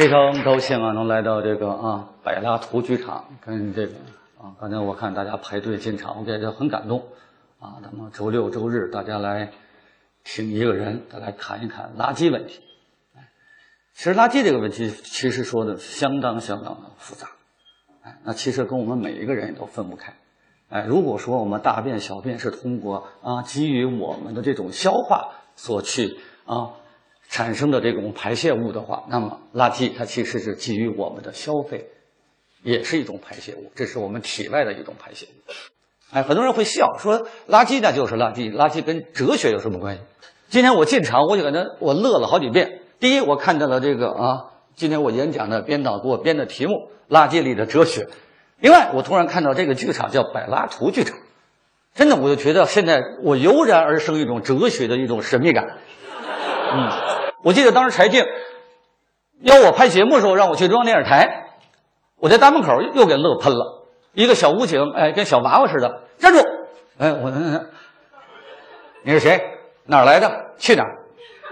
非常高兴啊，能来到这个啊百拉图剧场，跟这个啊，刚才我看大家排队进场，我感觉很感动啊。那么周六周日大家来听一个人，来谈一谈垃圾问题。其实垃圾这个问题，其实说的相当相当的复杂。哎，那其实跟我们每一个人也都分不开。哎，如果说我们大便小便是通过啊基于我们的这种消化所去啊产生的这种排泄物的话，那么垃圾它其实是基于我们的消费，也是一种排泄物，这是我们体外的一种排泄物。哎，很多人会笑说垃圾那就是垃圾，垃圾跟哲学有什么关系？今天我进场我就感觉我乐了好几遍。第一，我看到了这个啊，今天我演讲的编导给我编的题目《垃圾里的哲学》。另外，我突然看到这个剧场叫柏拉图剧场，真的，我就觉得现在我油然而生一种哲学的一种神秘感。嗯，我记得当时柴静邀我拍节目的时候，让我去中央电视台，我在大门口又给乐喷了。一个小武警，哎，跟小娃娃似的，站住！哎，我，你是谁？哪来的？去哪儿？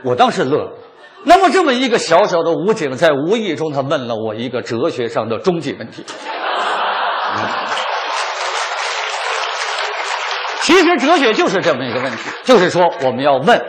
我当时乐了。那么，这么一个小小的武警，在无意中，他问了我一个哲学上的终极问题。其实，哲学就是这么一个问题，就是说，我们要问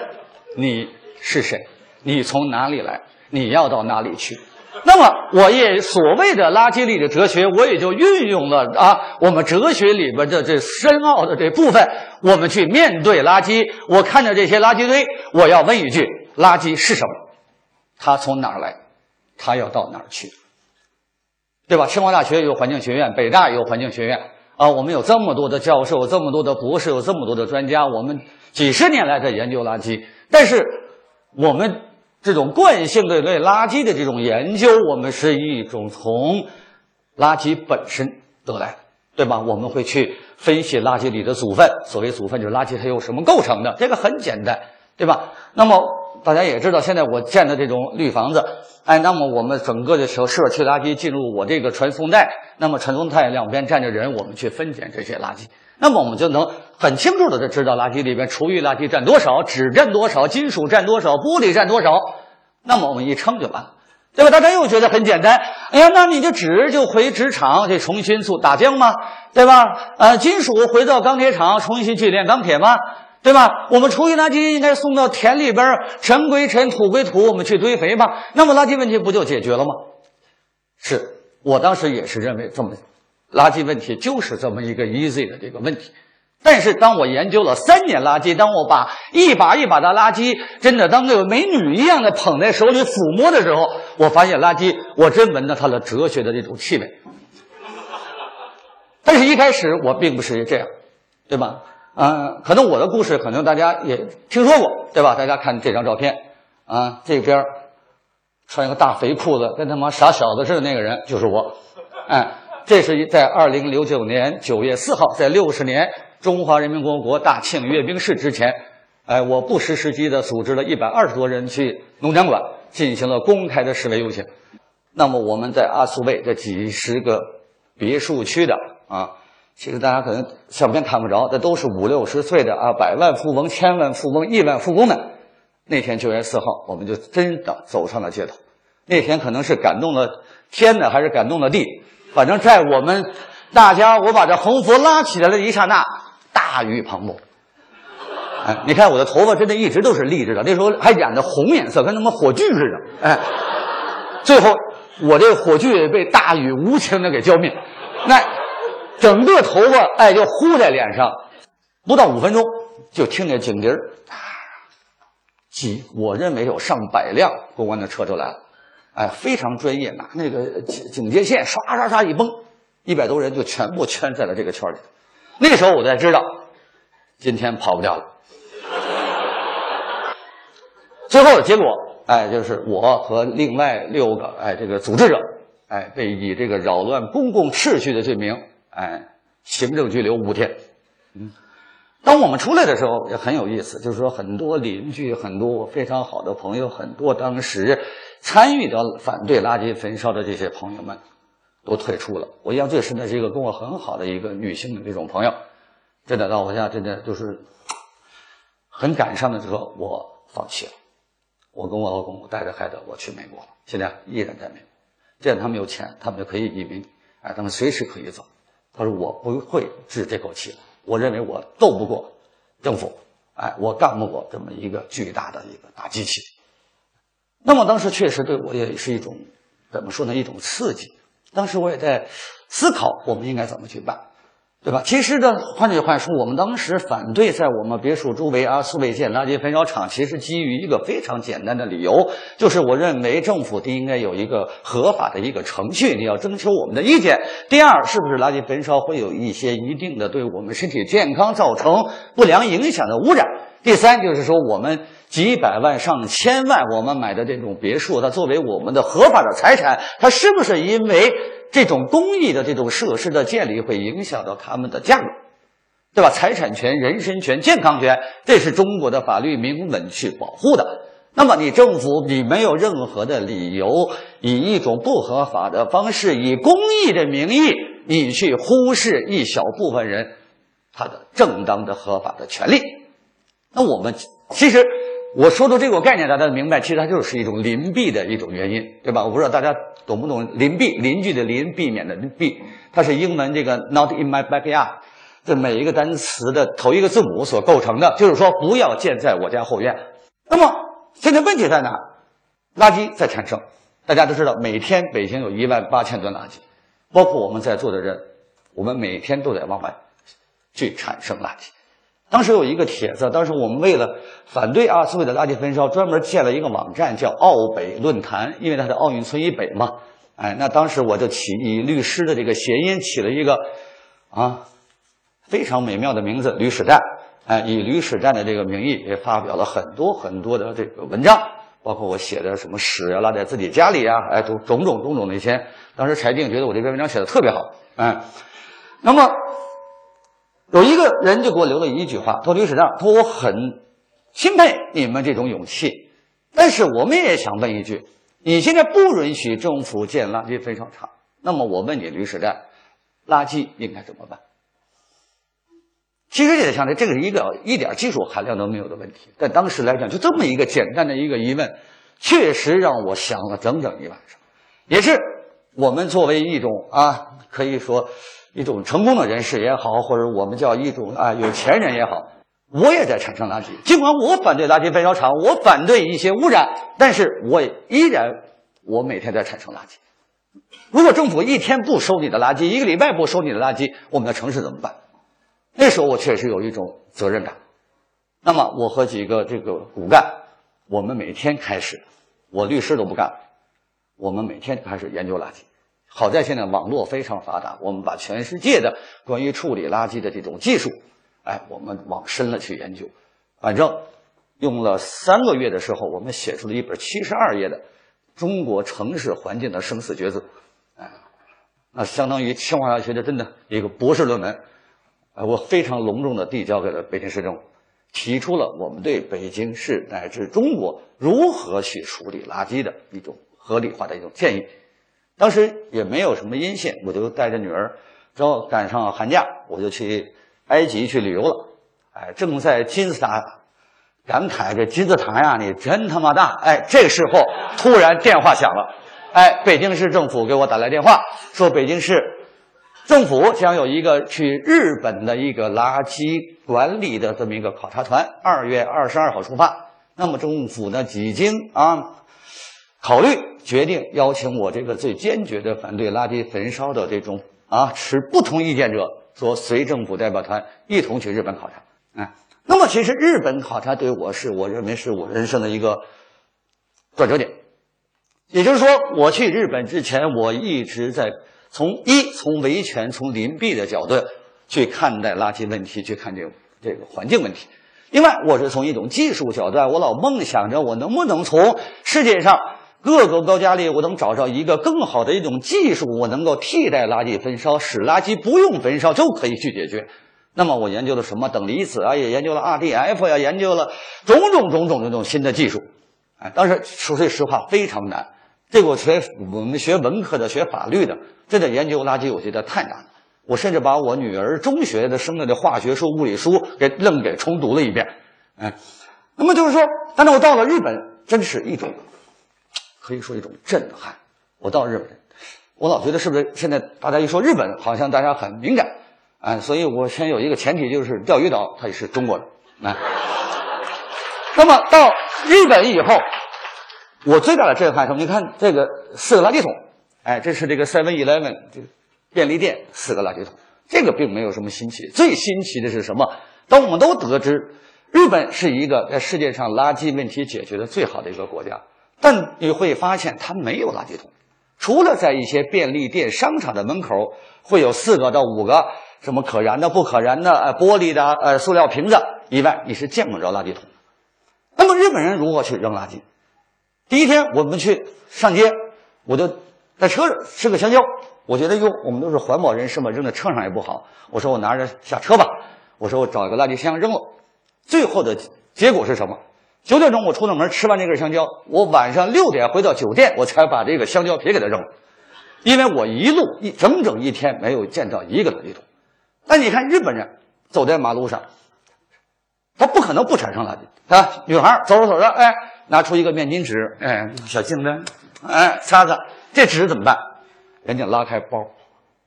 你是谁，你从哪里来，你要到哪里去。那么，我也所谓的垃圾里的哲学，我也就运用了啊，我们哲学里边的这深奥的这部分，我们去面对垃圾。我看着这些垃圾堆，我要问一句：垃圾是什么？它从哪儿来？它要到哪儿去？对吧？清华大学有环境学院，北大有环境学院啊。我们有这么多的教授，这么多的博士，有这么多的专家。我们几十年来在研究垃圾，但是我们这种惯性的对垃圾的这种研究，我们是一种从垃圾本身得来的，对吧？我们会去分析垃圾里的组分。所谓组分，就是垃圾它由什么构成的？这个很简单，对吧？那么。大家也知道，现在我建的这种绿房子，哎，那么我们整个的时候，社区垃圾进入我这个传送带，那么传送带两边站着人，我们去分拣这些垃圾，那么我们就能很清楚的就知道垃圾里边厨余垃圾占多少，纸占多少，金属占多少，玻璃占多少，那么我们一称就完了，对吧？大家又觉得很简单，哎呀，那你就纸就回纸厂去重新做打浆吗？对吧？呃，金属回到钢铁厂重新去炼钢铁吗？对吧？我们厨余垃圾应该送到田里边，尘归尘，土归土，我们去堆肥嘛。那么垃圾问题不就解决了吗？是我当时也是认为这么，垃圾问题就是这么一个 easy 的这个问题。但是当我研究了三年垃圾，当我把一把一把的垃圾真的当那个美女一样的捧在手里抚摸的时候，我发现垃圾，我真闻到它的哲学的这种气味。但是一开始我并不是这样，对吧？嗯，可能我的故事，可能大家也听说过，对吧？大家看这张照片，啊，这边穿一个大肥裤子，跟他妈傻小子似的那个人就是我。哎，这是在二零零九年九月四号，在六十年中华人民共和国大庆阅兵式之前，哎，我不失时机的组织了一百二十多人去农展馆进行了公开的示威游行。那么我们在阿苏卫这几十个别墅区的啊。其实大家可能相片看不着，这都是五六十岁的啊，百万富翁、千万富翁、亿万富翁们。那天九月四号，我们就真的走上了街头。那天可能是感动了天呢，还是感动了地？反正在我们大家，我把这横幅拉起来的一刹那，大雨磅礴。哎，你看我的头发真的一直都是立着的，那时候还染的红颜色，跟他妈火炬似的。哎，最后我这火炬被大雨无情的给浇灭。那。整个头发哎就糊在脸上，不到五分钟就听见警笛儿，几我认为有上百辆公安的车就来了，哎非常专业，拿那个警警戒线唰唰唰一崩，一百多人就全部圈在了这个圈里。那时候我才知道，今天跑不掉了。最后的结果哎就是我和另外六个哎这个组织者哎被以这个扰乱公共秩序的罪名。哎，行政拘留五天。嗯，当我们出来的时候也很有意思，就是说很多邻居、很多非常好的朋友、很多当时参与到反对垃圾焚烧的这些朋友们，都退出了。我印象最深的是一个跟我很好的一个女性的这种朋友，真的到我家真的就是很感伤的时候，我放弃了。我跟我老公，带着孩子，我去美国了，现在依然在美国。既然他们有钱，他们就可以移民，哎，他们随时可以走。他说我不会治这口气了，我认为我斗不过政府，哎，我干不过这么一个巨大的一个大机器。那么当时确实对我也是一种怎么说呢？一种刺激。当时我也在思考，我们应该怎么去办。对吧？其实呢，换句话说，我们当时反对在我们别墅周围啊，苏北建垃圾焚烧厂，其实基于一个非常简单的理由，就是我认为政府应该有一个合法的一个程序，你要征求我们的意见。第二，是不是垃圾焚烧会有一些一定的对我们身体健康造成不良影响的污染？第三，就是说我们几百万上千万我们买的这种别墅，它作为我们的合法的财产，它是不是因为？这种公益的这种设施的建立会影响到他们的价格，对吧？财产权、人身权、健康权，这是中国的法律明文去保护的。那么你政府你没有任何的理由，以一种不合法的方式，以公益的名义，你去忽视一小部分人他的正当的合法的权利。那我们其实。我说的这个概念，大家明白，其实它就是一种邻避的一种原因，对吧？我不知道大家懂不懂邻避，邻居的邻，避免的避，它是英文这个 “not in my backyard” 这每一个单词的头一个字母所构成的，就是说不要建在我家后院。那么现在问题在哪？垃圾在产生，大家都知道，每天北京有一万八千吨垃圾，包括我们在座的人，我们每天都在往外去产生垃圾。当时有一个帖子，当时我们为了反对啊所谓的垃圾焚烧，专门建了一个网站，叫奥北论坛，因为它是奥运村以北嘛。哎，那当时我就起以律师的这个谐音起了一个啊非常美妙的名字“吕史站”。哎，以吕史站的这个名义也发表了很多很多的这个文章，包括我写的什么屎啊拉在自己家里啊，哎，种种种种的一些。当时柴静觉得我这篇文章写的特别好，哎，那么。有一个人就给我留了一句话，说：“吕史长，说我很钦佩你们这种勇气，但是我们也想问一句：你现在不允许政府建垃圾焚烧厂，那么我问你，吕史长，垃圾应该怎么办？其实也想着这个是一个一点技术含量都没有的问题，但当时来讲，就这么一个简单的一个疑问，确实让我想了整整一晚上，也是我们作为一种啊，可以说。”一种成功的人士也好，或者我们叫一种啊有钱人也好，我也在产生垃圾。尽管我反对垃圾焚烧厂，我反对一些污染，但是我依然我每天在产生垃圾。如果政府一天不收你的垃圾，一个礼拜不收你的垃圾，我们的城市怎么办？那时候我确实有一种责任感。那么我和几个这个骨干，我们每天开始，我律师都不干，我们每天开始研究垃圾。好在现在网络非常发达，我们把全世界的关于处理垃圾的这种技术，哎，我们往深了去研究。反正用了三个月的时候，我们写出了一本七十二页的中国城市环境的生死抉择，哎，那相当于清华大学的真的一个博士论文。哎，我非常隆重的递交给了北京市政府，提出了我们对北京市乃至中国如何去处理垃圾的一种合理化的一种建议。当时也没有什么音信，我就带着女儿，正好赶上寒假，我就去埃及去旅游了。哎，正在金字塔感慨这金字塔呀，你真他妈大！哎，这时候突然电话响了，哎，北京市政府给我打来电话，说北京市政府将有一个去日本的一个垃圾管理的这么一个考察团，二月二十二号出发。那么政府呢，已经啊。考虑决定邀请我这个最坚决的反对垃圾焚烧的这种啊持不同意见者，说随政府代表团一同去日本考察。哎，那么其实日本考察对我是我认为是我人生的一个转折点。也就是说，我去日本之前，我一直在从一从维权、从邻避的角度去看待垃圾问题，去看这个这个环境问题。另外，我是从一种技术角度，我老梦想着我能不能从世界上。各个国家里，我能找到一个更好的一种技术，我能够替代垃圾焚烧，使垃圾不用焚烧就可以去解决。那么我研究了什么等离子啊，也研究了 RDF 呀，研究了种种种种的这种新的技术。哎，当时说句实话非常难。这个我学我们学文科的、学法律的，真的研究垃圾，我觉得太难了。我甚至把我女儿中学的生的的化学书、物理书给愣给重读了一遍。哎，那么就是说，但是我到了日本。真是一种可以说一种震撼。我到日本，我老觉得是不是现在大家一说日本，好像大家很敏感啊，所以我先有一个前提，就是钓鱼岛它也是中国的啊。那么到日本以后，我最大的震撼什么？你看这个四个垃圾桶，哎，这是这个 Seven Eleven 这个便利店四个垃圾桶，这个并没有什么新奇。最新奇的是什么？当我们都得知日本是一个在世界上垃圾问题解决的最好的一个国家，但你会发现它没有垃圾桶。除了在一些便利店、商场的门口会有四个到五个什么可燃的、不可燃的、呃玻璃的、呃塑料瓶子以外，你是见不着垃圾桶。那么日本人如何去扔垃圾？第一天我们去上街，我就在车上吃个香蕉。我觉得哟，我们都是环保人士嘛，扔在车上也不好。我说我拿着下车吧。我说我找一个垃圾箱扔了。最后的结果是什么？九点钟我出了门，吃完这根香蕉，我晚上六点回到酒店，我才把这个香蕉皮给它扔了，因为我一路一整整一天没有见到一个垃圾桶。但你看日本人走在马路上，他不可能不产生垃圾啊！女孩走着走着，哎，拿出一个面巾纸，哎，小镜子，哎，擦擦，这纸怎么办？人家拉开包，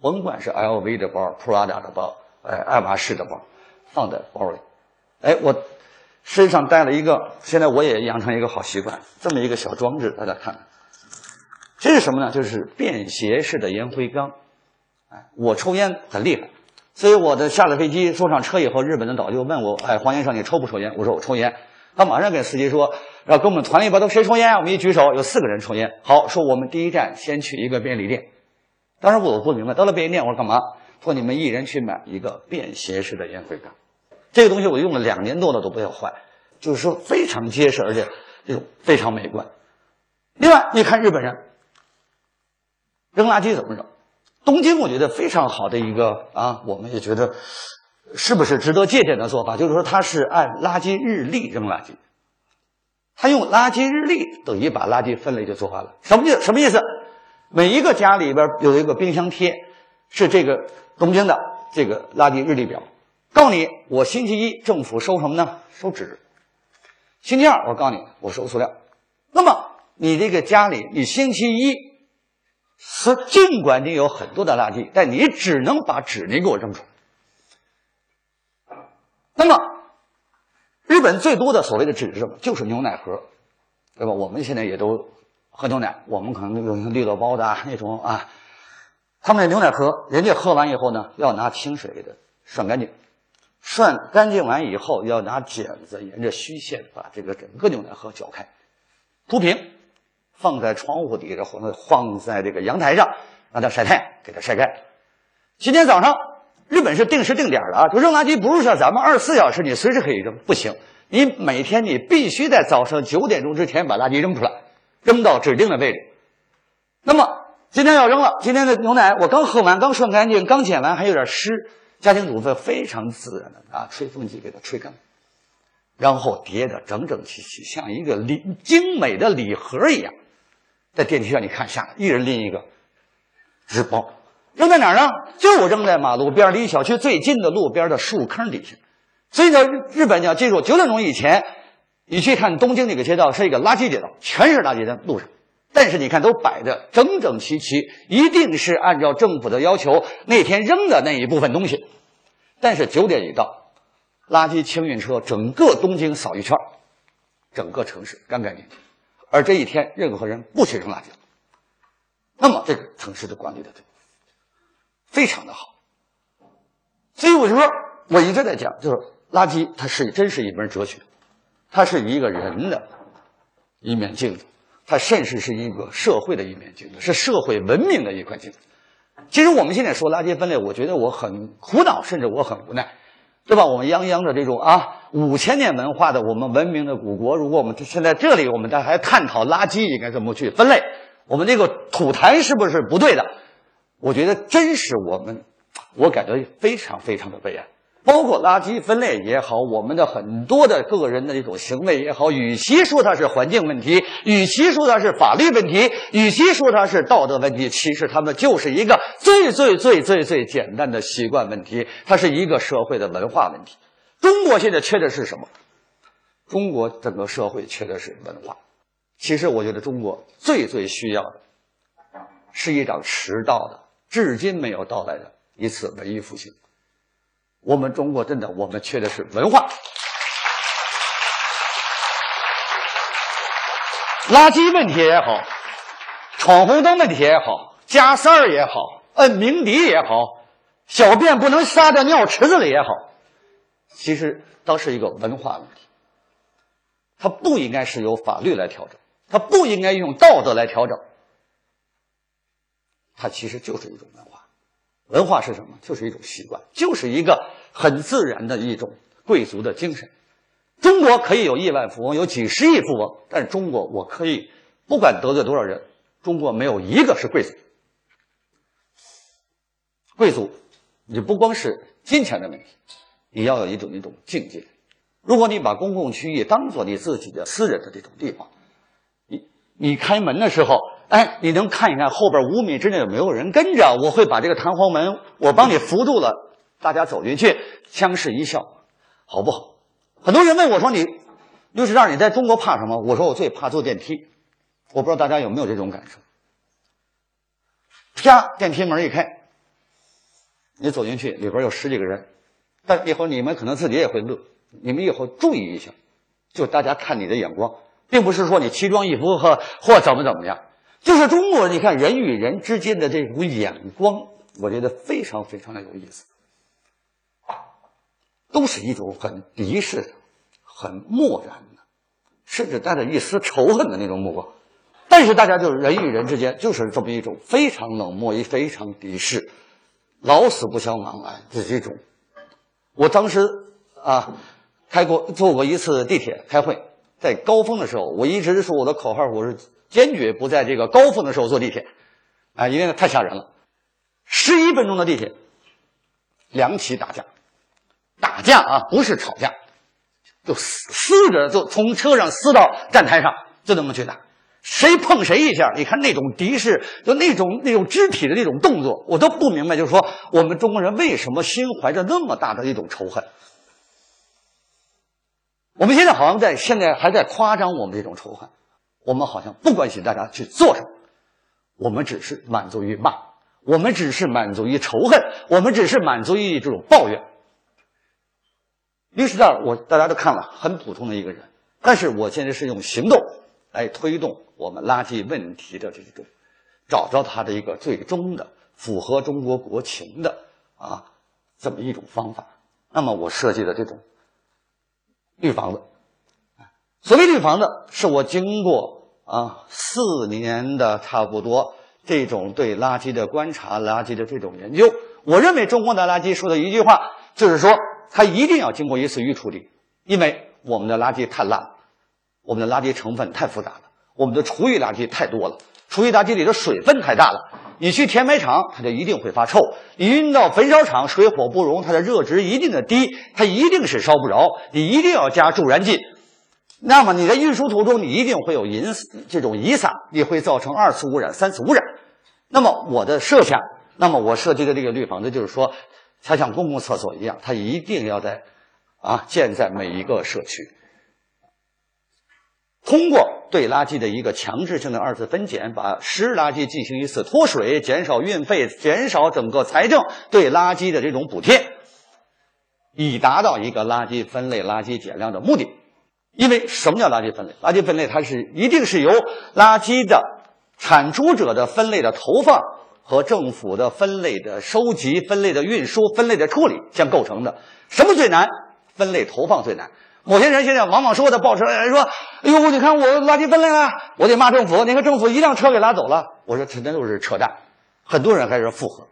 甭管是 LV 的包、Prada 的包，哎，爱马仕的包，放在包里，哎，我。身上带了一个，现在我也养成一个好习惯，这么一个小装置，大家看，这是什么呢？就是便携式的烟灰缸。哎，我抽烟很厉害，所以我的下了飞机坐上车以后，日本的导游问我：“哎，黄先生，你抽不抽烟？”我说：“我抽烟。”他马上跟司机说：“让跟我们团里边都谁抽烟啊？”我们一举手，有四个人抽烟。好，说我们第一站先去一个便利店。当时我不明白，到了便利店我说干嘛？说你们一人去买一个便携式的烟灰缸。这个东西我用了两年多了都不要坏，就是说非常结实，而且这种非常美观。另外，你看日本人扔垃圾怎么扔？东京我觉得非常好的一个啊，我们也觉得是不是值得借鉴的做法？就是说，他是按垃圾日历扔垃圾，他用垃圾日历等于把垃圾分类就做完了。什么意什么意思？每一个家里边有一个冰箱贴，是这个东京的这个垃圾日历表。告诉你，我星期一政府收什么呢？收纸。星期二，我告诉你，我收塑料。那么你这个家里，你星期一是尽管你有很多的垃圾，但你只能把纸你给我扔出来。那么日本最多的所谓的纸是什么？就是牛奶盒，对吧？我们现在也都喝牛奶，我们可能用绿豆包的那种啊。他们那牛奶盒，人家喝完以后呢，要拿清水给它涮干净。涮干净完以后，要拿剪子沿着虚线把这个整个牛奶盒搅开，铺平，放在窗户底下或者放在这个阳台上，让它晒太阳，给它晒干。今天早上，日本是定时定点的啊，就扔垃圾不是像咱们二十四小时你随时可以扔，不行，你每天你必须在早上九点钟之前把垃圾扔出来，扔到指定的位置。那么今天要扔了，今天的牛奶我刚喝完，刚涮干净，刚剪完还有点湿。家庭主妇非常自然的啊，吹风机给它吹干，然后叠的整整齐齐，像一个礼精美的礼盒一样。在电梯上，你看下来，一人拎一个纸包，扔在哪儿呢？就扔在马路边离小区最近的路边的树坑底下。所以呢，日本你要记住，九点钟以前，你去看东京那个街道是一个垃圾街道，全是垃圾在路上。但是你看，都摆的整整齐齐，一定是按照政府的要求那天扔的那一部分东西。但是九点一到，垃圾清运车整个东京扫一圈，整个城市干干净净。而这一天，任何人不许扔垃圾，那么这个城市的管理的非常的好。所以我就说，我一直在讲，就是垃圾它是真是一门哲学，它是一个人的一面镜子。它甚至是一个社会的一面镜子，是社会文明的一块镜子。其实我们现在说垃圾分类，我觉得我很苦恼，甚至我很无奈，对吧？我们泱泱的这种啊五千年文化的我们文明的古国，如果我们现在这里我们在还探讨垃圾应该怎么去分类，我们这个吐痰是不是不对的？我觉得真是我们，我感觉非常非常的悲哀。包括垃圾分类也好，我们的很多的个人的这种行为也好，与其说它是环境问题，与其说它是法律问题，与其说它是道德问题，其实他们就是一个最最最最最简单的习惯问题，它是一个社会的文化问题。中国现在缺的是什么？中国整个社会缺的是文化。其实我觉得中国最最需要的，是一场迟到的、至今没有到来的一次文艺复兴。我们中国真的，我们缺的是文化。垃圾问题也好，闯红灯问题也好，加塞儿也好，摁鸣笛也好，小便不能撒在尿池子里也好，其实都是一个文化问题。它不应该是由法律来调整，它不应该用道德来调整，它其实就是一种文化。文化是什么？就是一种习惯，就是一个很自然的一种贵族的精神。中国可以有亿万富翁，有几十亿富翁，但是中国我可以不管得罪多少人，中国没有一个是贵族。贵族，你不光是金钱的问题，你要有一种一种境界。如果你把公共区域当做你自己的私人的这种地方，你你开门的时候，哎，你能看一看后边五米之内有没有人跟着？我会把这个弹簧门我帮你扶住了，大家走进去，相视一笑，好不好？很多人问我说：“你律师长，你在中国怕什么？”我说：“我最怕坐电梯。”我不知道大家有没有这种感受。啪，电梯门一开，你走进去，里边有十几个人，但以后你们可能自己也会乐。你们以后注意一下，就大家看你的眼光，并不是说你奇装异服和或怎么怎么样，就是中国你看人与人之间的这种眼光，我觉得非常非常的有意思。都是一种很敌视、很漠然的，甚至带着一丝仇恨的那种目光。但是大家就是人与人之间就是这么一种非常冷漠、也非常敌视、老死不相往来的这种。我当时啊，开过坐过一次地铁开会，在高峰的时候，我一直说我的口号，我是坚决不在这个高峰的时候坐地铁，啊，因为太吓人了。十一分钟的地铁，两起打架。打架啊，不是吵架，就撕撕着，就从车上撕到站台上，就那么去打。谁碰谁一下，你看那种敌视，就那种那种肢体的那种动作，我都不明白。就是说，我们中国人为什么心怀着那么大的一种仇恨？我们现在好像在现在还在夸张我们这种仇恨，我们好像不关心大家去做什么，我们只是满足于骂，我们只是满足于仇恨，我们只是满足于这种抱怨。律师长，我大家都看了，很普通的一个人，但是我现在是用行动来推动我们垃圾问题的这种，找到它的一个最终的符合中国国情的啊这么一种方法。那么我设计的这种绿房子，所谓绿房子，是我经过啊四年的差不多这种对垃圾的观察、垃圾的这种研究，我认为中国的垃圾说的一句话就是说。它一定要经过一次预处理，因为我们的垃圾太烂了，我们的垃圾成分太复杂了，我们的厨余垃圾太多了，厨余垃圾里的水分太大了。你去填埋场，它就一定会发臭；你运到焚烧厂，水火不容，它的热值一定的低，它一定是烧不着。你一定要加助燃剂，那么你在运输途中，你一定会有银这种遗撒，你会造成二次污染、三次污染。那么我的设想，那么我设计的这个绿房子就是说。它像公共厕所一样，它一定要在啊建在每一个社区。通过对垃圾的一个强制性的二次分拣，把湿垃圾进行一次脱水，减少运费，减少整个财政对垃圾的这种补贴，以达到一个垃圾分类、垃圾减量的目的。因为什么叫垃圾分类？垃圾分类它是一定是由垃圾的产出者的分类的投放。和政府的分类的收集、分类的运输、分类的处理相构成的。什么最难？分类投放最难。某些人现在往往说的报车说：“哎呦，你看我垃圾分类了，我得骂政府。你看政府一辆车给拉走了。”我说：“这那都是扯淡。”很多人开始附和。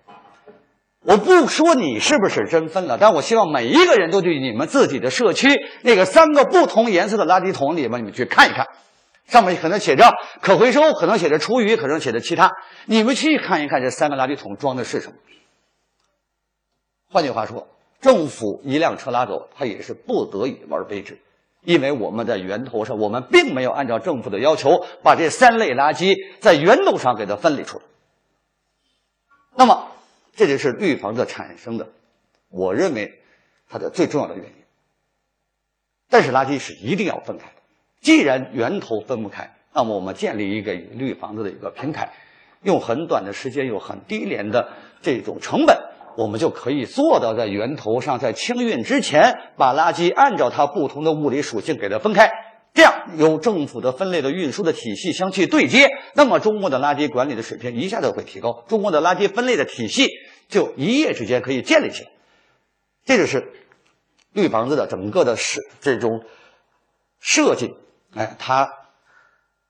我不说你是不是真分了，但我希望每一个人都去你们自己的社区那个三个不同颜色的垃圾桶里面，你们去看一看。上面可能写着可回收，可能写着厨余，可能写着其他。你们去看一看，这三个垃圾桶装的是什么？换句话说，政府一辆车拉走，他也是不得已而为之，因为我们在源头上，我们并没有按照政府的要求，把这三类垃圾在源头上给它分离出来。那么，这就是绿房子产生的，我认为它的最重要的原因。但是，垃圾是一定要分开的。既然源头分不开，那么我们建立一个绿房子的一个平台，用很短的时间，用很低廉的这种成本，我们就可以做到在源头上，在清运之前，把垃圾按照它不同的物理属性给它分开。这样由政府的分类的运输的体系相去对接，那么中国的垃圾管理的水平一下子会提高，中国的垃圾分类的体系就一夜之间可以建立起来。这就是绿房子的整个的设这种设计，哎，他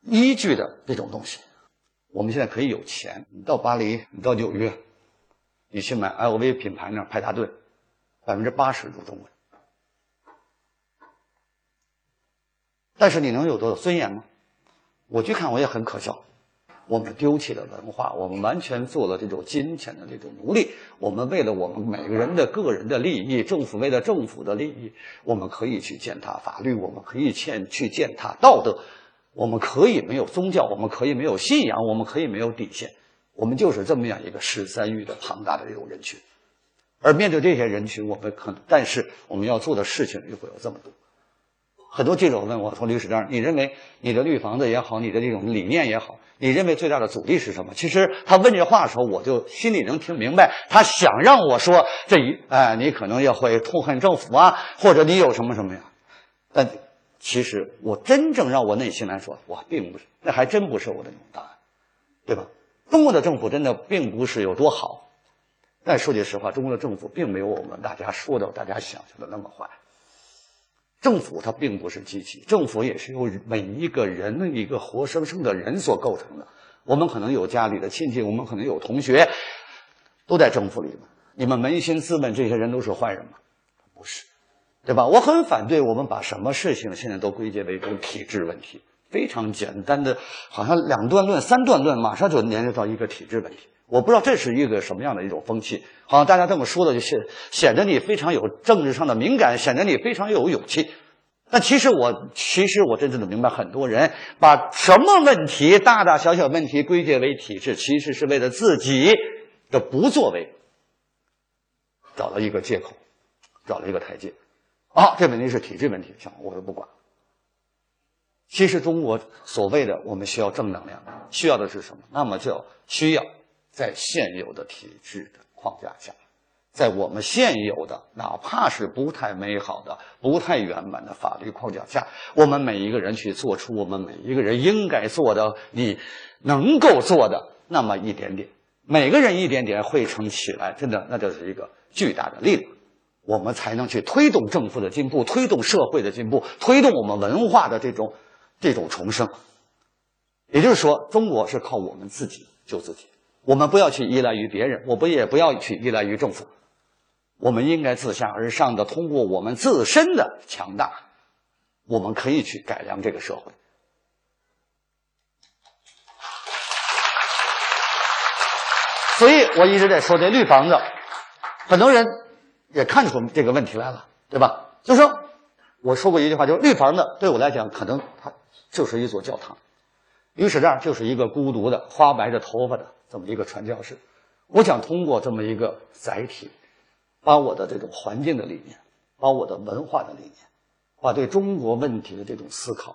依据的这种东西。我们现在可以有钱，你到巴黎，你到纽约，你去买 LV 品牌那派大顿，百分之八十都中文。但是你能有多少尊严吗？我去看我也很可笑。我们丢弃了文化，我们完全做了这种金钱的这种奴隶。我们为了我们每个人的个人的利益，政府为了政府的利益，我们可以去践踏法律，我们可以去去践踏道德，我们可以没有宗教，我们可以没有信仰，我们可以没有底线。我们就是这么样一个十三亿的庞大的这种人群。而面对这些人群，我们可，但是我们要做的事情就会有这么多。很多记者问我说：“吕史章，你认为你的绿房子也好，你的这种理念也好，你认为最大的阻力是什么？”其实他问这话的时候，我就心里能听明白，他想让我说这一哎，你可能要会痛恨政府啊，或者你有什么什么呀？但其实我真正让我内心来说，我并不是，那还真不是我的那种答案，对吧？中国的政府真的并不是有多好，但说句实话，中国的政府并没有我们大家说的、大家想象的那么坏。政府它并不是机器，政府也是由每一个人的一个活生生的人所构成的。我们可能有家里的亲戚，我们可能有同学，都在政府里面。你们扪心自问，这些人都是坏人吗？不是，对吧？我很反对我们把什么事情现在都归结为一种体制问题，非常简单的，好像两段论、三段论，马上就连接到一个体制问题。我不知道这是一个什么样的一种风气，好像大家这么说的，就显显得你非常有政治上的敏感，显得你非常有勇气。但其实我，其实我真正的明白，很多人把什么问题，大大小小问题归结为体制，其实是为了自己的不作为找了一个借口，找了一个台阶。啊，这问题是体制问题，行，我就不管。其实中国所谓的我们需要正能量，需要的是什么？那么就需要。在现有的体制的框架下，在我们现有的哪怕是不太美好的、不太圆满的法律框架下，我们每一个人去做出我们每一个人应该做的、你能够做的那么一点点，每个人一点点汇成起来，真的那就是一个巨大的力量，我们才能去推动政府的进步，推动社会的进步，推动我们文化的这种这种重生。也就是说，中国是靠我们自己救自己。我们不要去依赖于别人，我们也不要去依赖于政府，我们应该自下而上的通过我们自身的强大，我们可以去改良这个社会。所以我一直在说这绿房子，很多人也看出这个问题来了，对吧？就说我说过一句话，就是绿房子对我来讲，可能它就是一座教堂，于是这儿就是一个孤独的、花白着头发的。这么一个传教士，我想通过这么一个载体，把我的这种环境的理念，把我的文化的理念，把对中国问题的这种思考，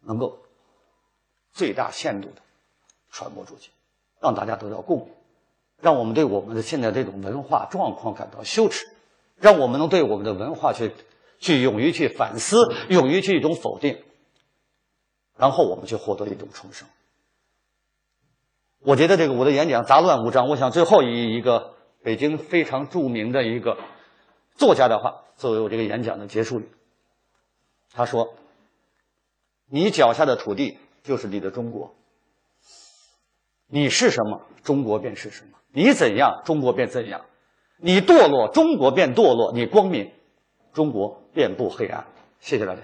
能够最大限度的传播出去，让大家得到共鸣，让我们对我们的现在这种文化状况感到羞耻，让我们能对我们的文化去去勇于去反思，勇于去一种否定，然后我们去获得一种重生。我觉得这个我的演讲杂乱无章。我想最后以一个北京非常著名的一个作家的话作为我这个演讲的结束语。他说：“你脚下的土地就是你的中国。你是什么，中国便是什么；你怎样，中国便怎样；你堕落，中国便堕落；你光明，中国便不黑暗。”谢谢大家。